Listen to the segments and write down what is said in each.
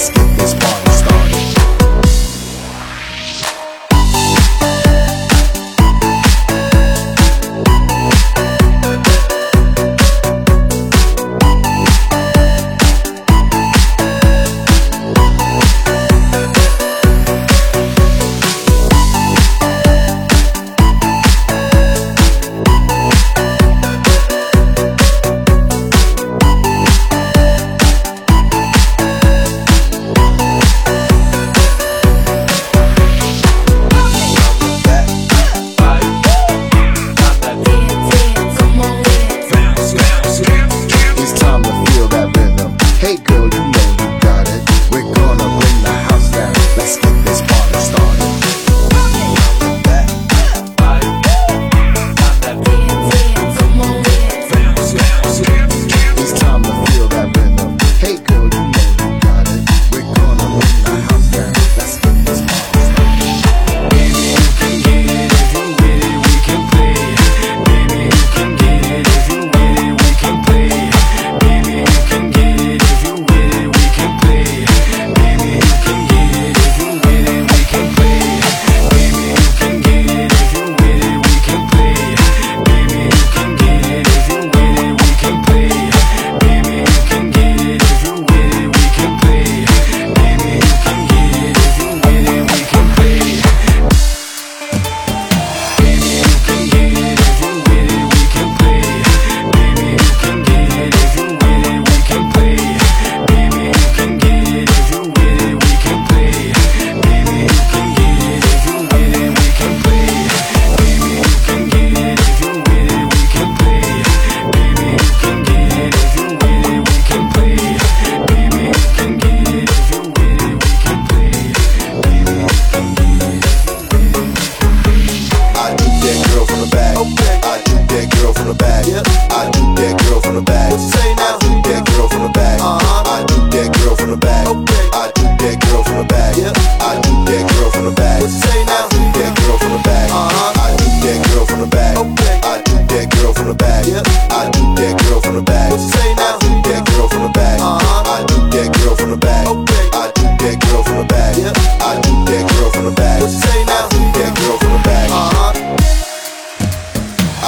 ask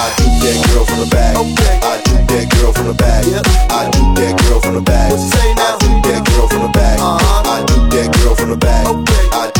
I do that girl from the back. Okay. I do that girl from the back. I juke that girl from the back. What say now? I that girl from the. Uh-huh. I juke that girl from the back. Okay. I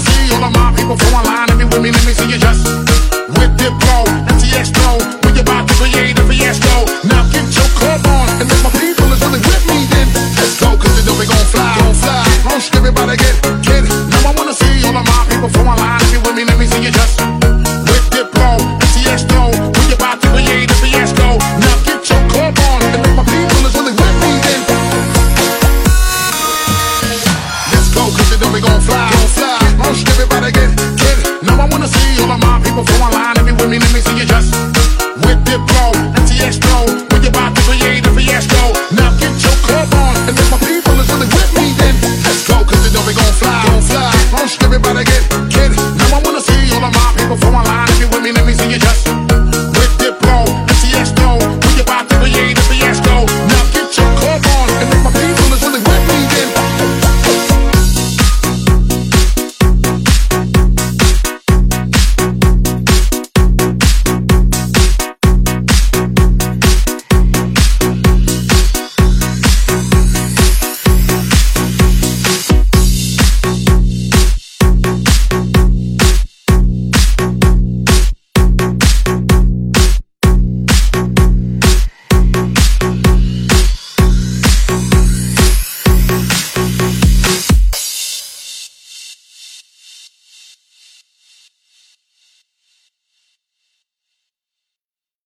see all of my people go online. line. Let with me, let me see you just.